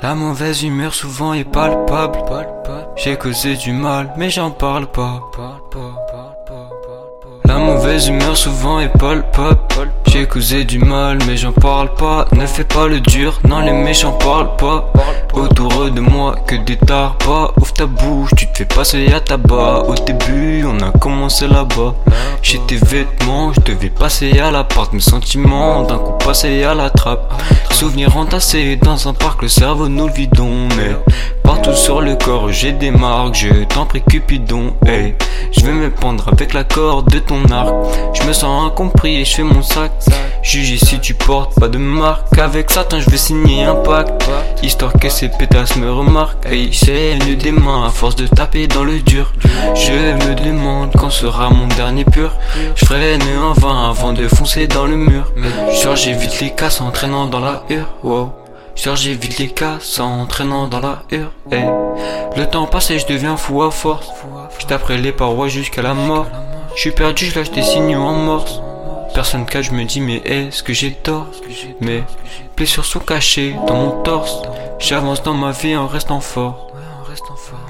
La mauvaise humeur souvent est palpable. J'ai causé du mal, mais j'en parle pas. La mauvaise humeur souvent est palpable. J'ai causé du mal, mais j'en parle pas. Ne fais pas le dur, non, les méchants parlent pas. Autour de moi, que des pas. Ouvre ta bouche, tu te fais passer à tabac. Au début, commencé là-bas. J'ai tes vêtements, je devais passer à l'appart. Mes sentiments, d'un coup passer à la trappe. Souvenirs entassés dans un parc, le cerveau nous le vidons. Mais partout sur le corps, j'ai des marques. Je t'en prie, Cupidon. Hey, je vais me pendre avec la corde de ton arc. Je me sens incompris et je fais mon sac. Juge si tu portes pas de marque. Avec Satan, je vais signer un pacte. Histoire que ces pétasses me remarquent. Hey, c'est des mains à force de taper dans le dur. Je me demande quand sera mon dernier pur. Je freine en vain avant de foncer dans le mur. Genre j'évite les casses en traînant dans la hure. Wow. Genre j'évite les casses en traînant dans la hure. Hey. Le temps passe et je deviens fou à force. Je les parois jusqu'à la mort. Je suis perdu, je lâche des signaux en morse. Personne cache, je me dis mais est-ce que j'ai tort? Mes blessures sont cachées dans mon torse. J'avance dans ma vie en restant fort.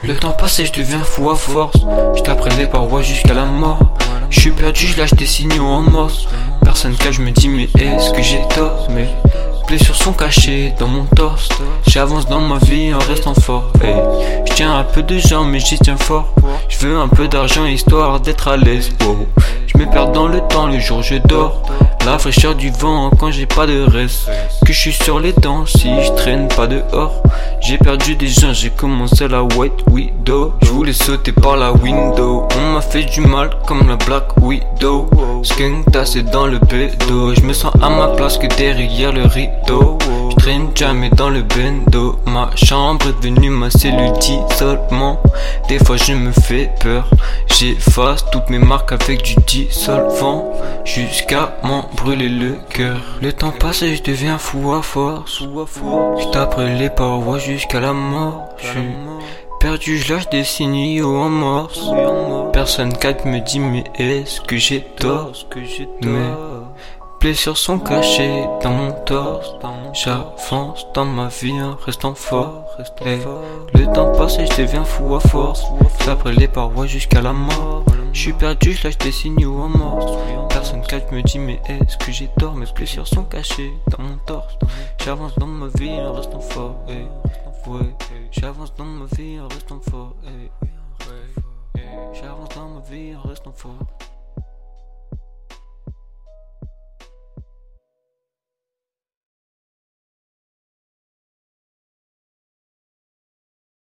Le temps passe et je deviens fou à force. Je t'apprends les parois jusqu'à la mort. Je suis perdu, je lâche des signaux en morse. Personne cache, je me dis mais est-ce que j'ai tort? Blessures sont cachées dans mon torse. J'avance dans ma vie en restant fort. Je tiens un peu de gens mais j'y tiens fort. Je veux un peu d'argent histoire d'être à l'aise. Je me perds dans le temps, le jour je dors. La fraîcheur du vent quand j'ai pas de reste. Que je suis sur les dents si je traîne pas dehors. J'ai perdu des gens, j'ai commencé la white widow. Voulais sauter par la window. On m'a fait du mal comme la black widow. Skunk tassé dans le bédo. Je me sens à ma place que derrière le rideau. Je traîne jamais dans le bendo. Ma chambre est devenue ma cellule d'isolement. Des fois je me fais peur. J'efface toutes mes marques avec du dissolvant jusqu'à m'en brûler le cœur. Le temps passe et je deviens fou à force. Je après les parois jusqu'à la mort. Perdu, je lâche des signaux en morse. Personne capte me dit mais est-ce que j'ai tort? Mais blessures sont cachées dans mon torse. J'avance dans ma vie en restant fort. le temps passe et je deviens fou à force. D'après les parois jusqu'à la mort. Je suis perdu, je lâche des signaux en morse. Personne calme me dit mais est-ce que j'ai tort? Mes blessures sont cachées dans mon torse. J'avance dans ma vie en restant fort. Ouais, j'avance dans ma vie en restant fort. J'avance dans ma vie en restant fort.